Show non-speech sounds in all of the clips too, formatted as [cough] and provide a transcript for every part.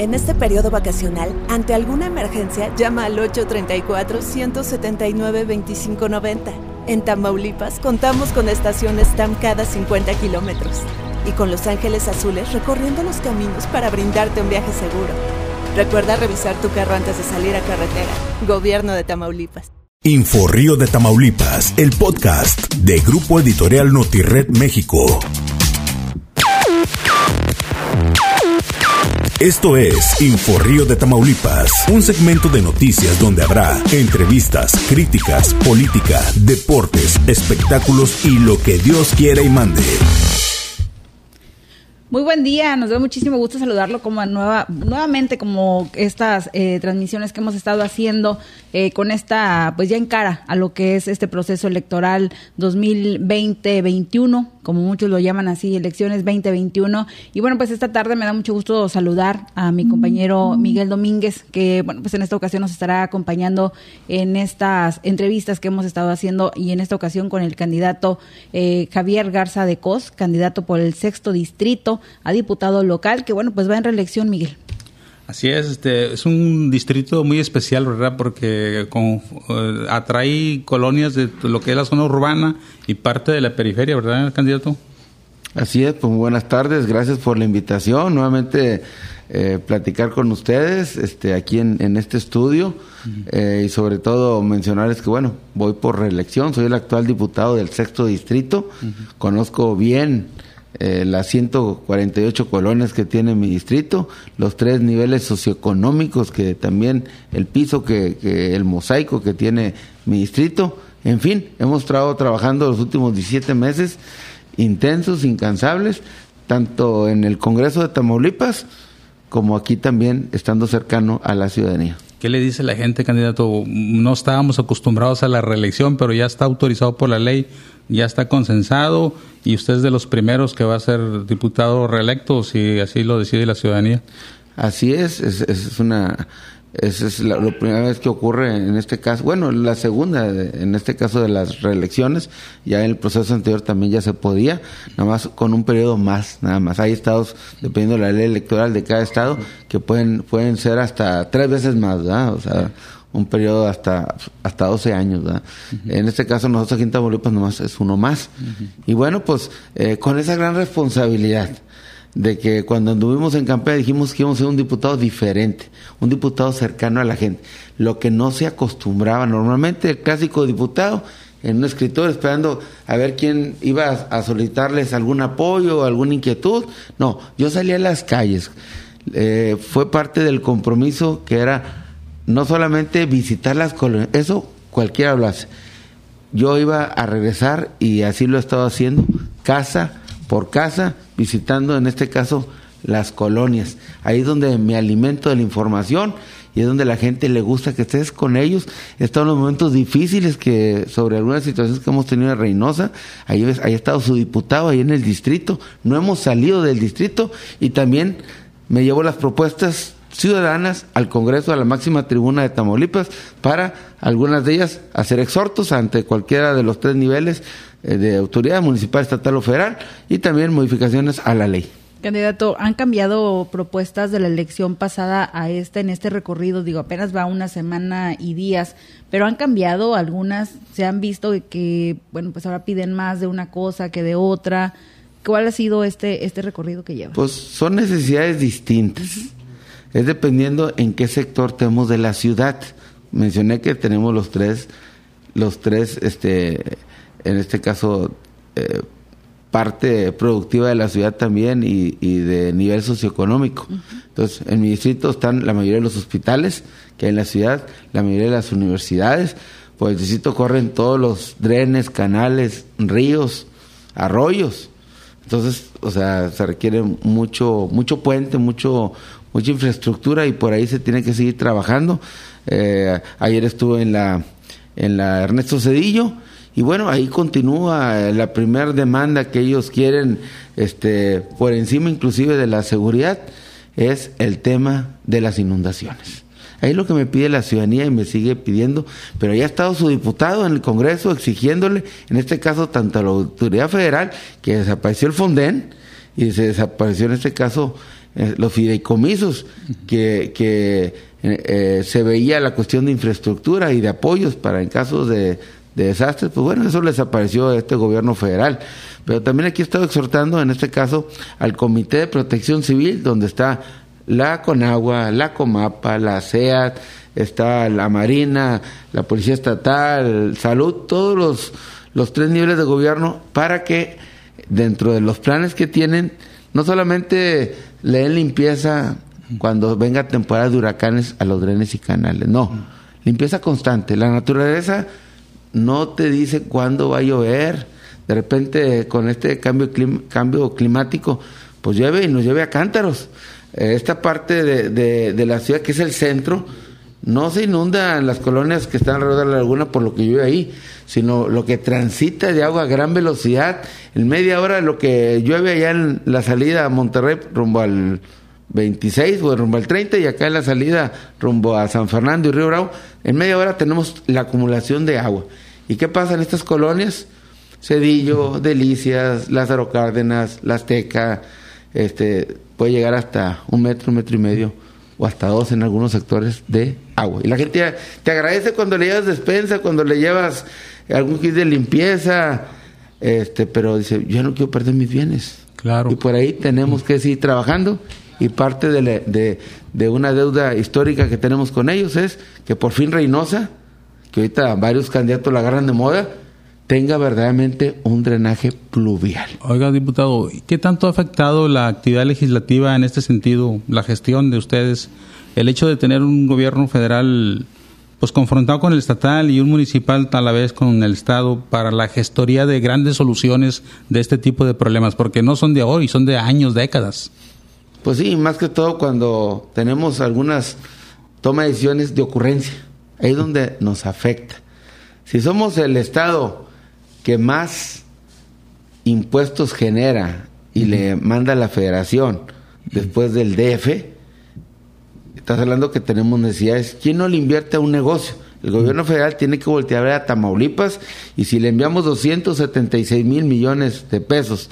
En este periodo vacacional, ante alguna emergencia, llama al 834-179-2590. En Tamaulipas contamos con estaciones TAM cada 50 kilómetros y con Los Ángeles Azules recorriendo los caminos para brindarte un viaje seguro. Recuerda revisar tu carro antes de salir a carretera. Gobierno de Tamaulipas. Río de Tamaulipas, el podcast de Grupo Editorial Notired México. Esto es Río de Tamaulipas, un segmento de noticias donde habrá entrevistas, críticas, política, deportes, espectáculos y lo que Dios quiera y mande. Muy buen día, nos da muchísimo gusto saludarlo como nueva, nuevamente como estas eh, transmisiones que hemos estado haciendo eh, con esta, pues ya en cara a lo que es este proceso electoral 2020-21, como muchos lo llaman así, elecciones 2021. Y bueno, pues esta tarde me da mucho gusto saludar a mi compañero Miguel Domínguez, que bueno, pues en esta ocasión nos estará acompañando en estas entrevistas que hemos estado haciendo y en esta ocasión con el candidato eh, Javier Garza de Cos, candidato por el sexto distrito a diputado local, que bueno, pues va en reelección, Miguel. Así es, este es un distrito muy especial, ¿verdad? Porque con, eh, atrae colonias de lo que es la zona urbana y parte de la periferia, ¿verdad, candidato? Así es, pues buenas tardes, gracias por la invitación. Nuevamente eh, platicar con ustedes este, aquí en, este estudio eh, y sobre todo mencionarles que, bueno, voy por reelección, soy el actual diputado del sexto distrito, conozco bien eh, las 148 colonias que tiene mi distrito, los tres niveles socioeconómicos que también el piso que, el mosaico que tiene mi distrito, en fin, hemos estado trabajando los últimos 17 meses intensos, incansables, tanto en el Congreso de Tamaulipas como aquí también estando cercano a la ciudadanía. ¿Qué le dice la gente, candidato? No estábamos acostumbrados a la reelección, pero ya está autorizado por la ley, ya está consensado y usted es de los primeros que va a ser diputado reelecto si así lo decide la ciudadanía. Así es, es, es una esa es la, primera vez que ocurre en este caso, bueno, la segunda en este caso de las reelecciones, ya en el proceso anterior también ya se podía, nada más con un periodo más, nada más. Hay estados, dependiendo de la ley electoral de cada estado, que pueden, pueden ser hasta tres veces más, ¿verdad? O sea, un periodo hasta, hasta 12 años, ¿verdad? En este caso nosotros aquí en Tamaulipas nomás es uno más. Y bueno, pues eh, con esa gran responsabilidad, de que cuando anduvimos en campaña dijimos que íbamos a ser un diputado diferente, un diputado cercano a la gente, lo que no se acostumbraba normalmente el clásico diputado en un escritor esperando a ver quién iba a, solicitarles algún apoyo, alguna inquietud. No, yo salí a las calles. Eh, fue parte del compromiso que era no solamente visitar las colonias, eso cualquiera lo hace. Yo iba a regresar y así lo he estado haciendo, casa por casa, visitando en este caso las colonias. Ahí es donde me alimento de la información y es donde la gente le gusta que estés con ellos. Están los momentos difíciles que sobre algunas situaciones que hemos tenido en Reynosa, ahí, ahí ha estado su diputado ahí en el distrito, no hemos salido del distrito y también me llevo las propuestas ciudadanas al Congreso, a la máxima tribuna de Tamaulipas, para algunas de ellas hacer exhortos ante cualquiera de los tres niveles eh, de autoridad municipal, estatal o federal y también modificaciones a la ley. Candidato, ¿han cambiado propuestas de la elección pasada a esta en este recorrido? Digo, apenas va una semana y días, pero han cambiado algunas, se han visto que, bueno, pues ahora piden más de una cosa que de otra. ¿Cuál ha sido este, este recorrido que lleva? Pues son necesidades distintas. Es dependiendo en qué sector tenemos de la ciudad. Mencioné que tenemos los tres, los tres, este, en este caso, eh, parte productiva de la ciudad también y, de nivel socioeconómico. Entonces, en mi distrito están la mayoría de los hospitales que hay en la ciudad, la mayoría de las universidades. Por el distrito corren todos los drenes, canales, ríos, arroyos. Entonces, o sea, se requiere mucho, mucho puente, mucho, mucha infraestructura y por ahí se tiene que seguir trabajando. Eh, ayer estuve en la, en la Ernesto Cedillo y bueno, ahí continúa la primera demanda que ellos quieren, este, por encima inclusive de la seguridad, es el tema de las inundaciones. Ahí lo que me pide la ciudadanía y me sigue pidiendo, pero ya ha estado su diputado en el Congreso exigiéndole, en este caso, tanto a la autoridad federal, que desapareció el Fonden, y se desapareció en este caso eh, los fideicomisos que, que eh, se veía la cuestión de infraestructura y de apoyos para en casos de, de desastres, pues bueno, eso les apareció a este gobierno federal. Pero también aquí he estado exhortando, en este caso, al Comité de Protección Civil, donde está la Conagua, la Comapa, la CEAT, está la Marina, la Policía Estatal, Salud, todos los, los tres niveles de gobierno, para que dentro de los planes que tienen, no solamente le den limpieza cuando venga temporada de huracanes a los drenes y canales, no, limpieza constante. La naturaleza no te dice cuándo va a llover, de repente con este cambio, cambio climático, pues llueve y nos llueve a cántaros. Eh, esta parte de, de, la ciudad que es el centro, no se inunda en las colonias que están alrededor de la laguna por lo que llueve ahí, sino lo que transita de agua a gran velocidad. En media hora lo que llueve allá en la salida a Monterrey rumbo al 26 o rumbo al 30 y acá en la salida rumbo a San Fernando y Río Bravo, en media hora tenemos la acumulación de agua. ¿Y qué pasa en estas colonias? Cedillo, Delicias, Lázaro Cárdenas, La Azteca, este, puede llegar hasta un metro, un metro y medio o hasta dos en algunos sectores de agua. Y la gente te agradece cuando le llevas despensa, cuando le llevas algún kit de limpieza, este, pero dice, yo no quiero perder mis bienes. Claro. Y por ahí tenemos que seguir trabajando y parte de, de, una deuda histórica que tenemos con ellos es que por fin Reynosa, que ahorita varios candidatos la agarran de moda, tenga verdaderamente un drenaje pluvial. Oiga, diputado, ¿qué tanto ha afectado la actividad legislativa en este sentido, la gestión de ustedes, el hecho de tener un gobierno federal pues confrontado con el estatal y un municipal a la vez con el estado para la gestoría de grandes soluciones de este tipo de problemas, porque no son de hoy, son de años, décadas. Pues sí, más que todo cuando tenemos algunas toma de decisiones de ocurrencia, ahí es donde nos afecta. Si somos el estado que más impuestos genera y le manda a la federación después del DF, estás hablando que tenemos necesidades. ¿Quién no le invierte a un negocio? El gobierno federal tiene que voltear a Tamaulipas y si le enviamos 276 mil millones de pesos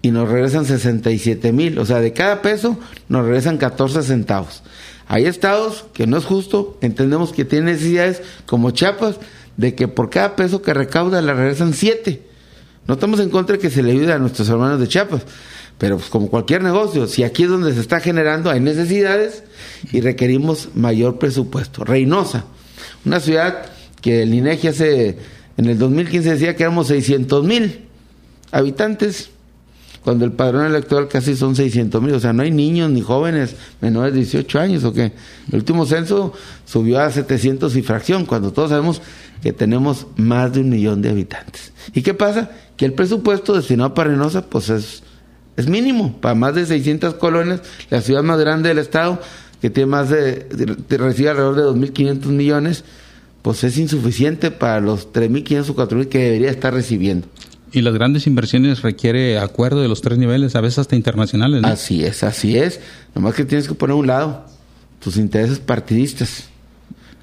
y nos regresan 67 mil, o sea, de cada peso nos regresan 14 centavos. Hay estados que no es justo, entendemos que tienen necesidades como Chiapas, de que por cada peso que recauda le regresan siete. No estamos en contra de que se le ayude a nuestros hermanos de Chiapas, pero pues como cualquier negocio, si aquí es donde se está generando, hay necesidades y requerimos mayor presupuesto. Reynosa, una ciudad que el INEGI hace, en el 2015 decía que éramos 600 mil habitantes, cuando el padrón electoral casi son 600 mil, o sea, no hay niños ni jóvenes menores de 18 años, ¿o qué? El último censo subió a 700 y fracción, cuando todos sabemos que tenemos más de un millón de habitantes. ¿Y qué pasa? Que el presupuesto destinado para Reynosa, pues es, es mínimo, para más de 600 colonias, la ciudad más grande del estado, que tiene más de, recibe alrededor de 2.500 millones, pues es insuficiente para los 3.500 o 4.000 que debería estar recibiendo. Y las grandes inversiones requiere acuerdo de los tres niveles, a veces hasta internacionales. ¿no? Así es, así es. Nomás que tienes que poner a un lado tus intereses partidistas.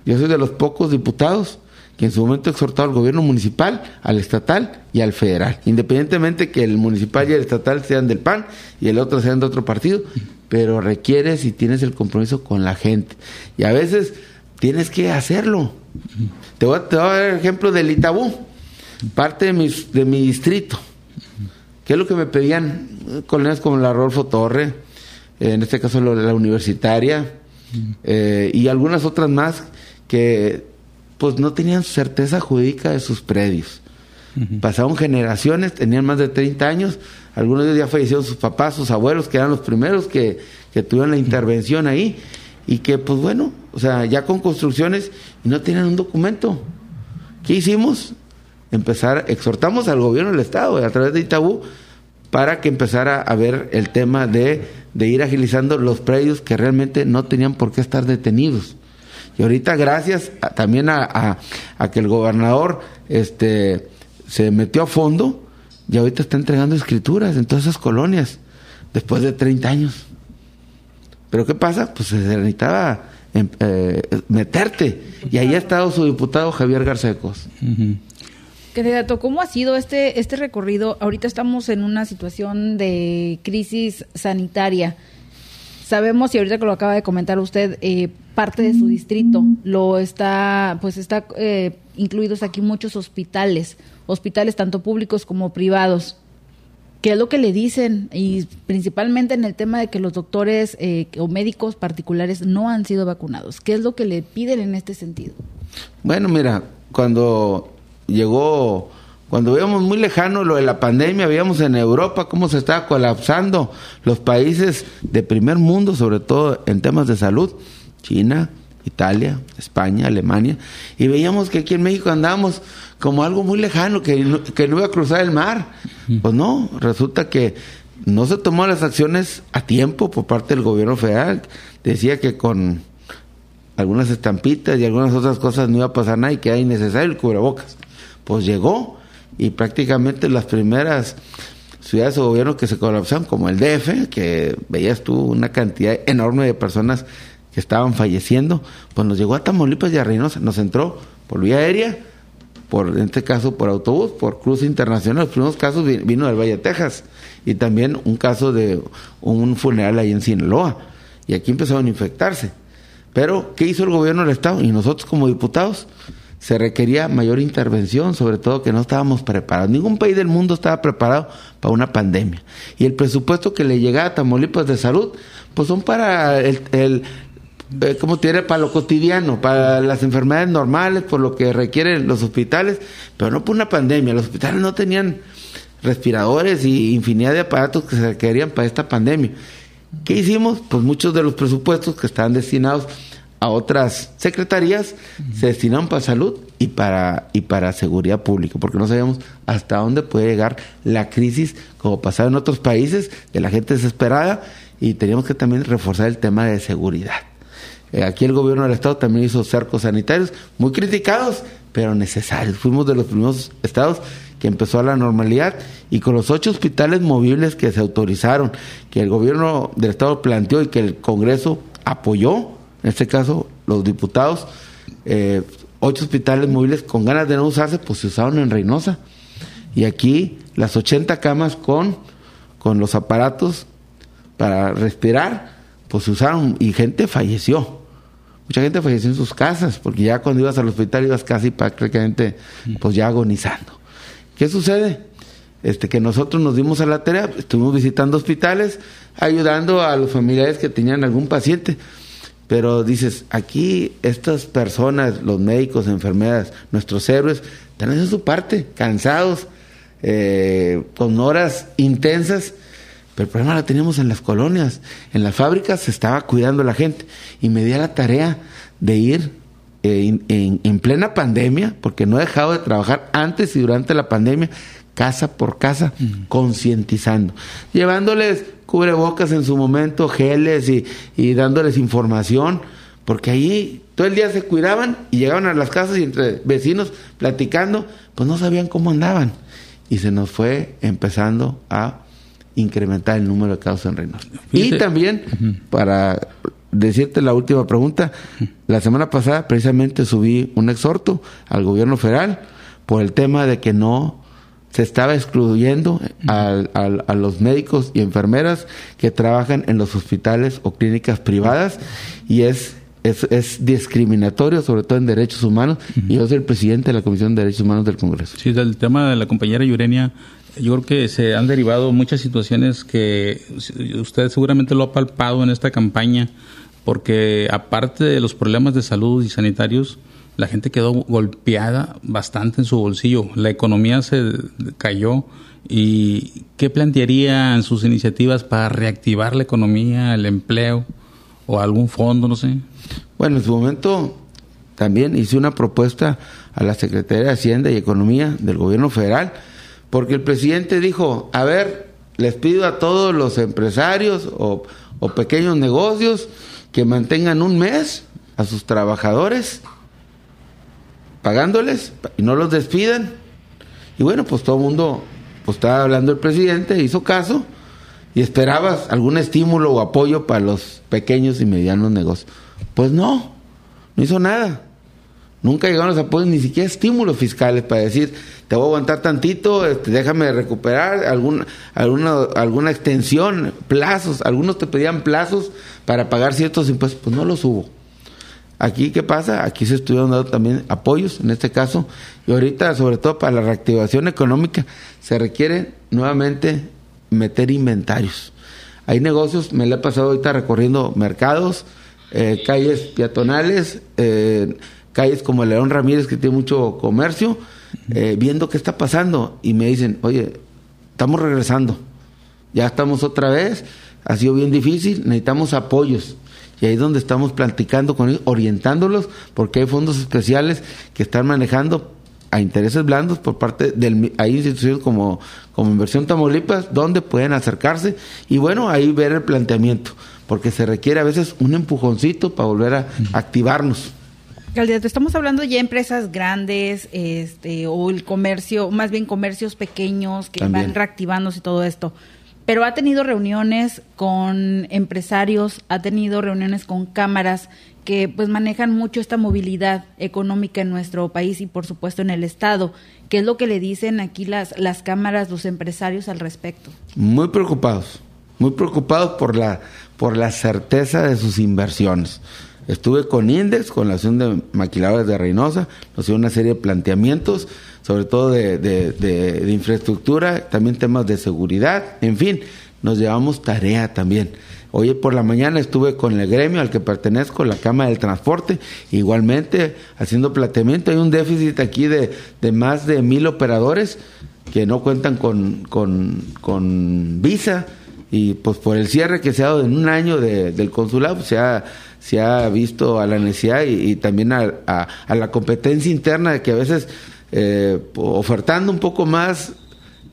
Yo soy de los pocos diputados que en su momento exhortó al gobierno municipal, al estatal y al federal, independientemente que el municipal y el estatal sean del PAN y el otro sean de otro partido, pero requiere si tienes el compromiso con la gente. Y a veces tienes que hacerlo. Te voy a, dar el ejemplo del Itabú parte de, mi distrito. ¿Qué es lo que me pedían colonias como la Rodolfo Torre, en este caso la universitaria, eh, y algunas otras más que pues no tenían certeza jurídica de sus predios. Pasaron generaciones, tenían más de 30 años, algunos de ellos ya fallecieron sus papás, sus abuelos, que eran los primeros que, que tuvieron la intervención ahí, y que pues bueno, o sea, ya con construcciones y no tienen un documento. ¿Qué hicimos? empezar, exhortamos al gobierno del Estado a través de Itabú para que empezara a ver el tema de, de ir agilizando los predios que realmente no tenían por qué estar detenidos. Y ahorita gracias también a, a, que el gobernador este, se metió a fondo y ahorita está entregando escrituras en todas esas colonias, después de 30 años. Pero ¿qué pasa? Pues se necesitaba em, eh, meterte. Y ahí ha estado su diputado Javier Garcecos. Candidato, ¿cómo ha sido este, este recorrido? Ahorita estamos en una situación de crisis sanitaria. Sabemos, y ahorita que lo acaba de comentar usted, eh, parte de su distrito lo está, pues está eh, incluidos aquí muchos hospitales, hospitales tanto públicos como privados. ¿Qué es lo que le dicen? Y principalmente en el tema de que los doctores eh, o médicos particulares no han sido vacunados. ¿Qué es lo que le piden en este sentido? Bueno, mira, cuando llegó, cuando veíamos muy lejano lo de la pandemia, veíamos en Europa cómo se estaba colapsando los países de primer mundo, sobre todo en temas de salud, China, Italia, España, Alemania, y veíamos que aquí en México andábamos como algo muy lejano, que no, que no iba a cruzar el mar. Pues no, resulta que no se tomó las acciones a tiempo por parte del gobierno federal. Decía que con algunas estampitas y algunas otras cosas no iba a pasar nada y que era innecesario el cubrebocas. Pues llegó y prácticamente las primeras ciudades o gobiernos que se colapsaron, como el DF, que veías tú una cantidad enorme de personas que estaban falleciendo, pues nos llegó a Tamaulipas y a Reynosa, nos entró por vía aérea, por en este caso por autobús, por cruce internacional. Los primeros casos vino del Valle de Texas y también un caso de un funeral ahí en Sinaloa. Y aquí empezaron a infectarse. Pero, ¿qué hizo el gobierno del Estado? Y nosotros como diputados, se requería mayor intervención, sobre todo que no estábamos preparados. Ningún país del mundo estaba preparado para una pandemia. Y el presupuesto que le llegaba a Tamaulipas de salud, pues son para el, el eh, ¿cómo tiene? Para lo cotidiano, para las enfermedades normales, por lo que requieren los hospitales, pero no por una pandemia. Los hospitales no tenían respiradores y infinidad de aparatos que se requerían para esta pandemia. ¿Qué hicimos? Pues muchos de los presupuestos que estaban destinados a otras secretarías se destinaron para salud y para y para seguridad pública, porque no sabíamos hasta dónde puede llegar la crisis, como pasaba en otros países, de la gente desesperada, y teníamos que también reforzar el tema de seguridad. Eh, aquí el gobierno del estado también hizo cercos sanitarios, muy criticados, pero necesarios. Fuimos de los primeros estados que empezó a la normalidad y con los ocho hospitales movibles que se autorizaron, que el gobierno del estado planteó y que el Congreso apoyó, en este caso los diputados, eh, ocho hospitales móviles con ganas de no usarse, pues se usaron en Reynosa. Y aquí las 80 camas con, con los aparatos para respirar, pues se usaron y gente falleció. Mucha gente falleció en sus casas, porque ya cuando ibas al hospital ibas casi prácticamente pues ya agonizando. ¿Qué sucede? Este, que nosotros nos dimos a la tarea, estuvimos visitando hospitales, ayudando a los familiares que tenían algún paciente. Pero dices, aquí estas personas, los médicos, enfermeras, nuestros héroes, están haciendo su parte, cansados, eh, con horas intensas, pero el problema lo teníamos en las colonias, en las fábricas se estaba cuidando la gente y me di a la tarea de ir eh, en, en, plena pandemia, porque no he dejado de trabajar antes y durante la pandemia, casa por casa, concientizando, llevándoles cubrebocas en su momento, geles y, y dándoles información, porque ahí todo el día se cuidaban y llegaban a las casas y entre vecinos platicando, pues no sabían cómo andaban. Y se nos fue empezando a incrementar el número de casos en Reynosa. Y también, para decirte la última pregunta, la semana pasada precisamente subí un exhorto al gobierno federal por el tema de que no se estaba excluyendo a, a, los médicos y enfermeras que trabajan en los hospitales o clínicas privadas y es es, es, discriminatorio, sobre todo en derechos humanos, y yo soy el presidente de la Comisión de Derechos Humanos del Congreso. Sí, del tema de la compañera Yurenia, yo creo que se han derivado muchas situaciones que usted seguramente lo ha palpado en esta campaña, porque aparte de los problemas de salud y sanitarios, la gente quedó golpeada bastante en su bolsillo, la economía se cayó. ¿Y qué plantearía en sus iniciativas para reactivar la economía, el empleo o algún fondo, no sé? Bueno, en su momento también hice una propuesta a la Secretaría de Hacienda y Economía del Gobierno Federal, porque el presidente dijo, a ver, les pido a todos los empresarios o, o pequeños negocios que mantengan un mes a sus trabajadores pagándoles y no los despidan. Y bueno, pues todo el mundo, pues estaba hablando el presidente, hizo caso y esperabas algún estímulo o apoyo para los pequeños y medianos negocios. Pues no, no hizo nada. Nunca llegaron los apoyos, ni siquiera estímulos fiscales para decir, te voy a aguantar tantito, este, déjame recuperar alguna, alguna, alguna extensión, plazos. Algunos te pedían plazos para pagar ciertos impuestos, pues no los hubo. Aquí, ¿qué pasa? Aquí se estuvieron dando también apoyos, en este caso, y ahorita, sobre todo para la reactivación económica, se requiere nuevamente meter inventarios. Hay negocios, me le he pasado ahorita recorriendo mercados, eh, calles peatonales, eh, calles como León Ramírez, que tiene mucho comercio, eh, viendo qué está pasando, y me dicen, oye, estamos regresando, ya estamos otra vez, ha sido bien difícil, necesitamos apoyos y ahí es donde estamos platicando con ellos, orientándolos, porque hay fondos especiales que están manejando a intereses blandos por parte del hay instituciones como como Inversión Tamaulipas donde pueden acercarse y bueno ahí ver el planteamiento porque se requiere a veces un empujoncito para volver a activarnos. Candidato, estamos hablando ya de empresas grandes, este, o el comercio, más bien comercios pequeños que van reactivándose y todo esto pero ha tenido reuniones con empresarios, ha tenido reuniones con cámaras que pues manejan mucho esta movilidad económica en nuestro país y por supuesto en el estado. ¿Qué es lo que le dicen aquí las las cámaras, los empresarios al respecto? Muy preocupados, muy preocupados por la por la certeza de sus inversiones. Estuve con Index, con la Asociación de Maquiladores de Reynosa, nos dio una serie de planteamientos sobre todo de, de, infraestructura, también temas de seguridad, en fin, nos llevamos tarea también. Hoy por la mañana estuve con el gremio al que pertenezco, la Cámara del Transporte, igualmente haciendo planteamiento. Hay un déficit aquí de, de más de mil operadores que no cuentan con, con, con, visa y pues por el cierre que se ha dado en un año del consulado pues, se, ha, se ha visto a la necesidad y, también a, la competencia interna de que a veces eh, ofertando un poco más,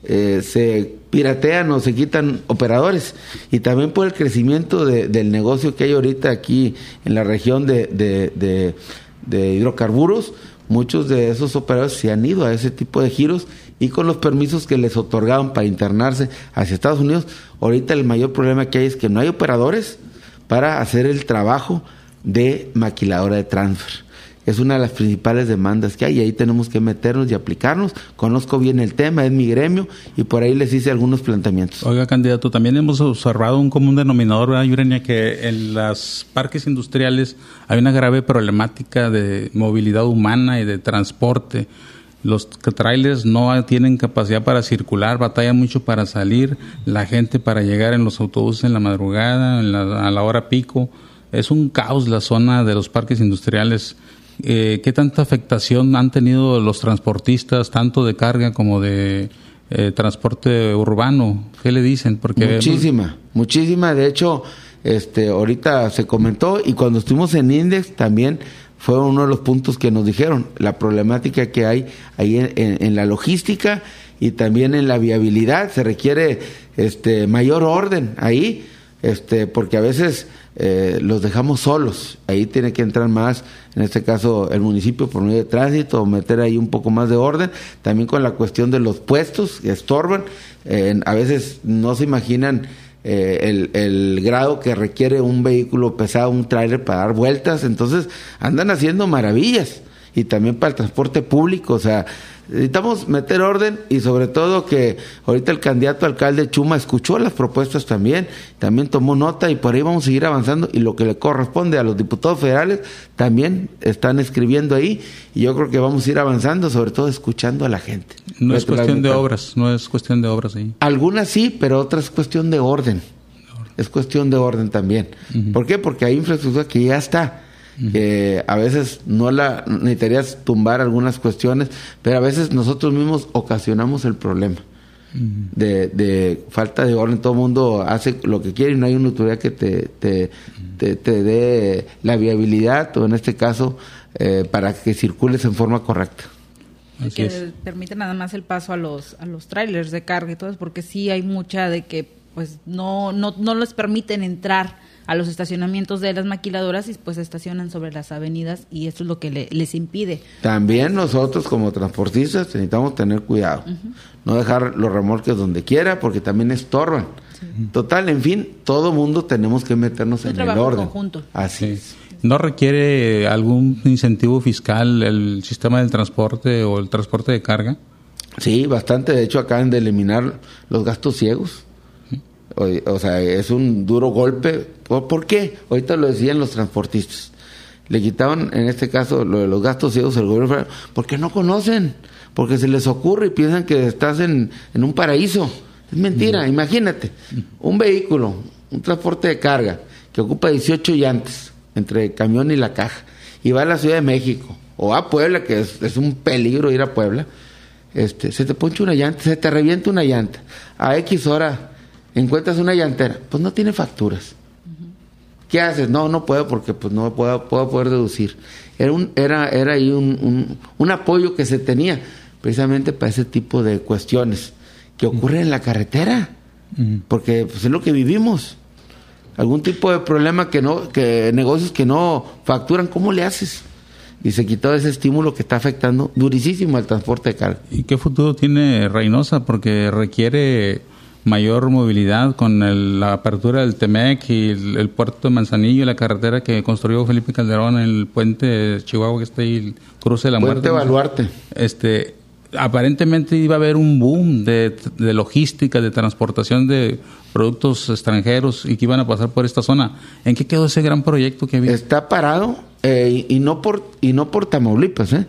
eh, se piratean o se quitan operadores. Y también por el crecimiento del negocio que hay ahorita aquí en la región de, de, hidrocarburos, muchos de esos operadores se han ido a ese tipo de giros y con los permisos que les otorgaban para internarse hacia Estados Unidos, ahorita el mayor problema que hay es que no hay operadores para hacer el trabajo de maquiladora de transfer es una de las principales demandas que hay y ahí tenemos que meternos y aplicarnos. Conozco bien el tema, es mi gremio y por ahí les hice algunos planteamientos. Oiga, candidato, también hemos observado un común denominador, ¿verdad, Yurenia? Que en los parques industriales hay una grave problemática de movilidad humana y de transporte. Los trailers no tienen capacidad para circular, batallan mucho para salir, la gente para llegar en los autobuses en la madrugada, a la hora pico. Es un caos la zona de los parques industriales eh, ¿qué tanta afectación han tenido los transportistas, tanto de carga como de eh, transporte urbano? ¿Qué le dicen? Muchísima, muchísima. De hecho, este, ahorita se comentó y cuando estuvimos en Index también fue uno de los puntos que nos dijeron, la problemática que hay ahí en, la logística y también en la viabilidad. Se requiere este, mayor orden ahí, este, porque a veces eh, los dejamos solos. Ahí tiene que entrar más, en este caso, el municipio por medio de tránsito, meter ahí un poco más de orden. También con la cuestión de los puestos que estorban. a veces no se imaginan eh, el, el, grado que requiere un vehículo pesado, un tráiler para dar vueltas. Entonces andan haciendo maravillas. Y también para el transporte público, o sea, Necesitamos meter orden y sobre todo que ahorita el candidato alcalde Chuma escuchó las propuestas también, también tomó nota y por ahí vamos a seguir avanzando y lo que le corresponde a los diputados federales también están escribiendo ahí y yo creo que vamos a ir avanzando, sobre todo escuchando a la gente. No es cuestión de obras, no es cuestión de obras ahí. Algunas sí, pero otras es cuestión de orden. Es cuestión de orden también. ¿Por qué? Porque hay infraestructura que ya está que a veces no la necesitarías tumbar algunas cuestiones, pero a veces nosotros mismos ocasionamos el problema. de, de, falta de orden, todo el mundo hace lo que quiere y no hay una autoridad que te, te, te, dé la viabilidad o en este caso eh, para que circules en forma correcta. que permite nada más el paso a los a los trailers de carga y todo eso, porque sí hay mucha de que pues no no no les permiten entrar a los estacionamientos de las maquiladoras y pues estacionan sobre las avenidas y esto es lo que les impide. También nosotros como transportistas necesitamos tener cuidado, no dejar los remolques donde quiera porque también estorban. Total, en fin, todo mundo tenemos que meternos en el orden. Conjunto. Así es. ¿No requiere algún incentivo fiscal el sistema del transporte o el transporte de carga? Sí, bastante. De hecho, acaban de eliminar los gastos ciegos. O, sea, es un duro golpe. ¿Por, qué? Ahorita lo decían los transportistas. Le quitaban, en este caso, lo de los gastos ciegos al gobierno porque no conocen, porque se les ocurre y piensan que estás en, en un paraíso. Es mentira, imagínate. Un vehículo, un transporte de carga, que ocupa 18 llantes entre camión y la caja, y va a la Ciudad de México, o a Puebla, que es, es un peligro ir a Puebla, este, se te poncha una llanta, se te revienta una llanta. A X hora encuentras una llantera, pues no tiene facturas. ¿Qué haces? No, no puedo porque pues no puedo, puedo poder deducir. Era, un, era, era ahí un, un, apoyo que se tenía precisamente para ese tipo de cuestiones que ocurren en la carretera, porque pues, es lo que vivimos. Algún tipo de problema que no, que negocios que no facturan, ¿cómo le haces? y se quitó ese estímulo que está afectando durísimo al transporte de carga. ¿Y qué futuro tiene Reynosa? Porque requiere mayor movilidad con la apertura del Temec y el, puerto de Manzanillo y la carretera que construyó Felipe Calderón en el puente de Chihuahua que está ahí, el cruce de la puente muerte. Baluarte. Este, aparentemente iba a haber un boom de, de, logística, de transportación de productos extranjeros y que iban a pasar por esta zona. ¿En qué quedó ese gran proyecto que había? Está parado eh, y, no por y no por Tamaulipas, ¿eh?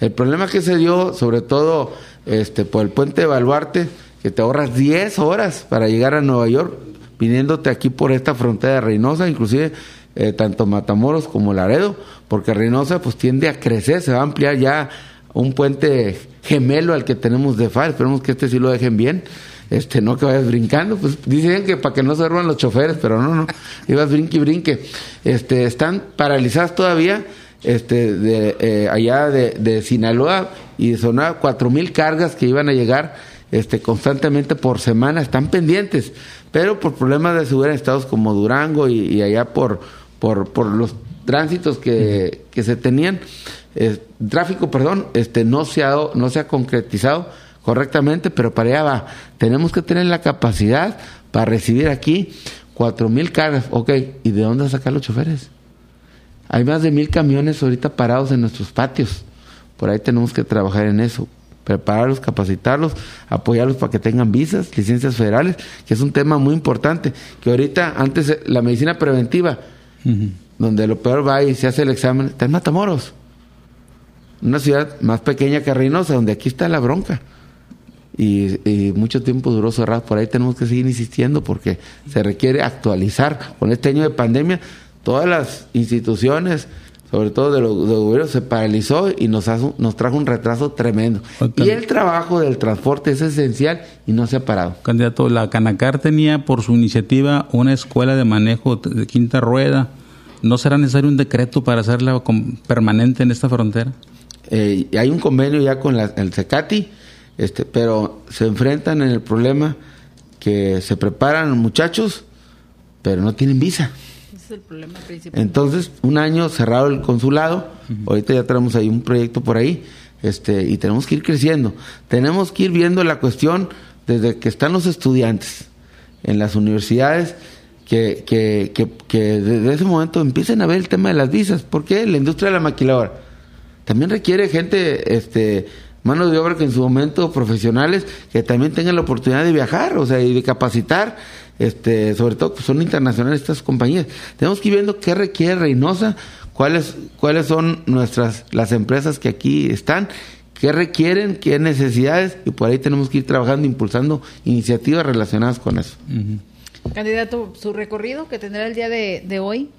El problema que se dio, sobre todo este por el puente de Baluarte, que te ahorras 10 horas para llegar a Nueva York, viniéndote aquí por esta frontera de Reynosa, inclusive eh, tanto Matamoros como Laredo, porque Reynosa pues tiende a crecer, se va a ampliar ya un puente gemelo al que tenemos de FAR, esperemos que este sí lo dejen bien este, no que vayas brincando, pues dicen que para que no se roban los choferes, pero no, no, [laughs] ibas brinque y brinque. Este, están paralizadas todavía, este, de, eh, allá de, de, Sinaloa y de Sonora, cuatro mil cargas que iban a llegar, este, constantemente por semana, están pendientes, pero por problemas de seguridad en estados como Durango y, allá por, por, por los tránsitos que, que se tenían, eh, tráfico, perdón, este, no se ha, no se ha concretizado correctamente, pero para allá va. Tenemos que tener la capacidad para recibir aquí cuatro mil cargas. Ok, ¿y de dónde sacar los choferes? Hay más de mil camiones ahorita parados en nuestros patios. Por ahí tenemos que trabajar en eso. Prepararlos, capacitarlos, apoyarlos para que tengan visas, licencias federales, que es un tema muy importante. Que ahorita, antes, la medicina preventiva, donde lo peor va y se hace el examen, está en Matamoros. Una ciudad más pequeña que Reynosa, donde aquí está la bronca y, mucho tiempo duró cerrado. Por ahí tenemos que seguir insistiendo porque se requiere actualizar. Con este año de pandemia, todas las instituciones, sobre todo de los, gobiernos, se paralizó y nos, nos trajo un retraso tremendo. Y el trabajo del transporte es esencial y no se ha parado. Candidato, la Canacar tenía por su iniciativa una escuela de manejo de quinta rueda. ¿No será necesario un decreto para hacerla permanente en esta frontera? Eh, hay un convenio ya con la, el CECATI este, pero se enfrentan en el problema que se preparan muchachos, pero no tienen visa. Ese es el problema principal. Entonces, un año cerrado el consulado, ahorita ya tenemos ahí un proyecto por ahí, este, y tenemos que ir creciendo. Tenemos que ir viendo la cuestión desde que están los estudiantes en las universidades, que, que, que, que desde ese momento empiecen a ver el tema de las visas. porque La industria de la maquiladora también requiere gente este, manos de obra que en su momento profesionales que también tengan la oportunidad de viajar, o sea, y de capacitar, este, sobre todo pues son internacionales estas compañías. Tenemos que ir viendo qué requiere Reynosa, cuáles cuáles son nuestras las empresas que aquí están, qué requieren, qué necesidades y por ahí tenemos que ir trabajando, impulsando iniciativas relacionadas con eso. Candidato, su recorrido que tendrá el día de, de hoy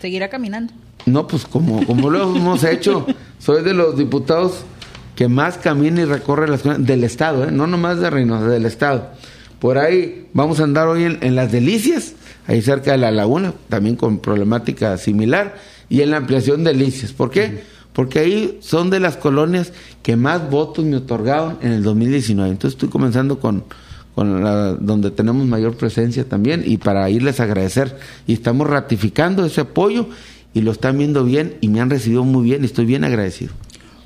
seguirá caminando. No, pues como, como lo hemos hecho, soy de los diputados que más camina y recorre las del Estado, ¿eh? no nomás de Reynosa, del Estado. Por ahí vamos a andar hoy en, las Delicias, ahí cerca de la laguna, también con problemática similar, y en la ampliación de Delicias. ¿Por qué? Porque ahí son de las colonias que más votos me otorgaron en el 2019. Entonces estoy comenzando con, con la, donde tenemos mayor presencia también y para irles a agradecer. Y estamos ratificando ese apoyo y lo están viendo bien y me han recibido muy bien y estoy bien agradecido.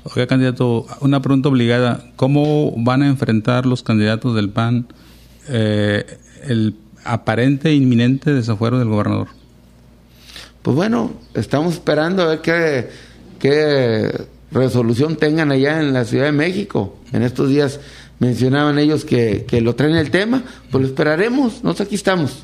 Oiga, candidato, una pregunta obligada. ¿Cómo van a enfrentar los candidatos del PAN eh, el aparente e inminente desafuero del gobernador? pues bueno, estamos esperando a ver qué, qué resolución tengan allá en la Ciudad de México. En estos días mencionaban ellos que, que lo traen el tema, pues lo esperaremos, nosotros aquí estamos.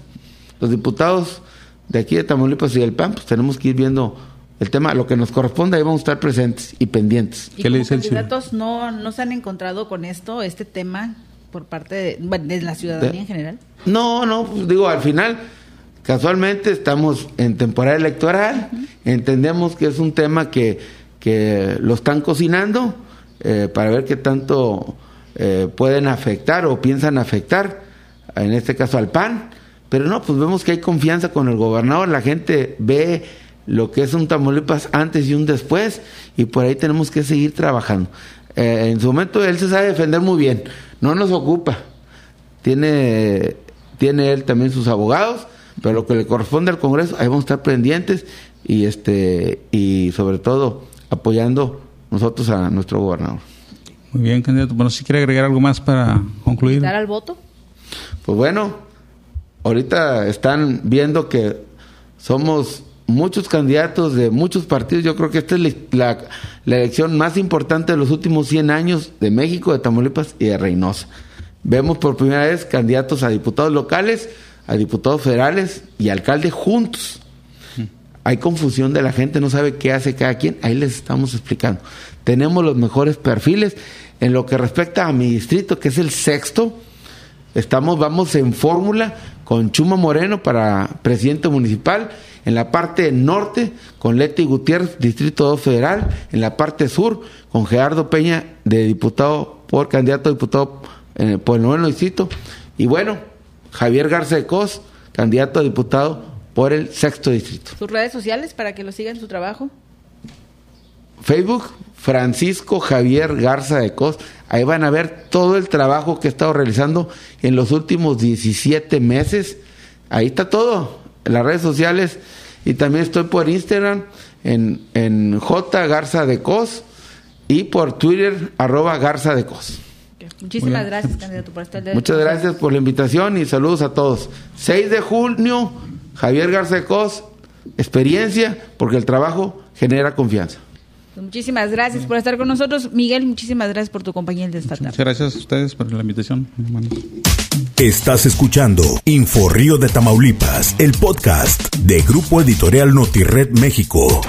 Los diputados de aquí de Tamaulipas y del PAN, pues tenemos que ir viendo el tema, lo que nos corresponde, ahí vamos a estar presentes y pendientes. ¿Y ¿Qué le dice candidatos no, no se han encontrado con esto, este tema, por parte de, la ciudadanía en general? No, no, pues digo, al final, casualmente estamos en temporada electoral, entendemos que es un tema que, que lo están cocinando eh, para ver qué tanto eh, pueden afectar o piensan afectar, en este caso al PAN, pero no, pues vemos que hay confianza con el gobernador, la gente ve lo que es un Tamaulipas antes y un después, y por ahí tenemos que seguir trabajando. Eh, en su momento él se sabe defender muy bien, no nos ocupa, tiene, tiene él también sus abogados, pero lo que le corresponde al Congreso, ahí vamos a estar pendientes y este y sobre todo apoyando nosotros a nuestro gobernador. Muy bien, candidato. Bueno, si quiere agregar algo más para concluir. ¿Dar al voto? Pues bueno, ahorita están viendo que somos muchos candidatos de muchos partidos. Yo creo que esta es la, elección más importante de los últimos 100 años de México, de Tamaulipas y de Reynosa. Vemos por primera vez candidatos a diputados locales, a diputados federales y alcalde juntos. Hay confusión de la gente, no sabe qué hace cada quien. Ahí les estamos explicando. Tenemos los mejores perfiles. En lo que respecta a mi distrito, que es el sexto, estamos, vamos en fórmula con Chuma Moreno para presidente municipal, en la parte norte con Leti Gutiérrez, Distrito 2 Federal, en la parte sur con Gerardo Peña, de diputado por candidato a diputado eh, por el noveno distrito, y bueno, Javier Garza de Cos, candidato a diputado por el sexto distrito. ¿Sus redes sociales para que lo sigan su trabajo? Facebook, Francisco Javier Garza de Cos. Ahí van a ver todo el trabajo que he estado realizando en los últimos 17 meses. Ahí está todo, en las redes sociales. Y también estoy por Instagram en, en J Garza de Cos y por Twitter arroba Garza de Cos. Muchísimas gracias, candidato, por estar de Muchas gracias por la invitación y saludos a todos. 6 de junio, Javier Garza de Cos, experiencia, porque el trabajo genera confianza. Muchísimas gracias por estar con nosotros. Miguel, muchísimas gracias por tu compañía de esta tarde. Muchas gracias a ustedes por la invitación. Estás escuchando Info Río de Tamaulipas, el podcast de Grupo Editorial Notired México.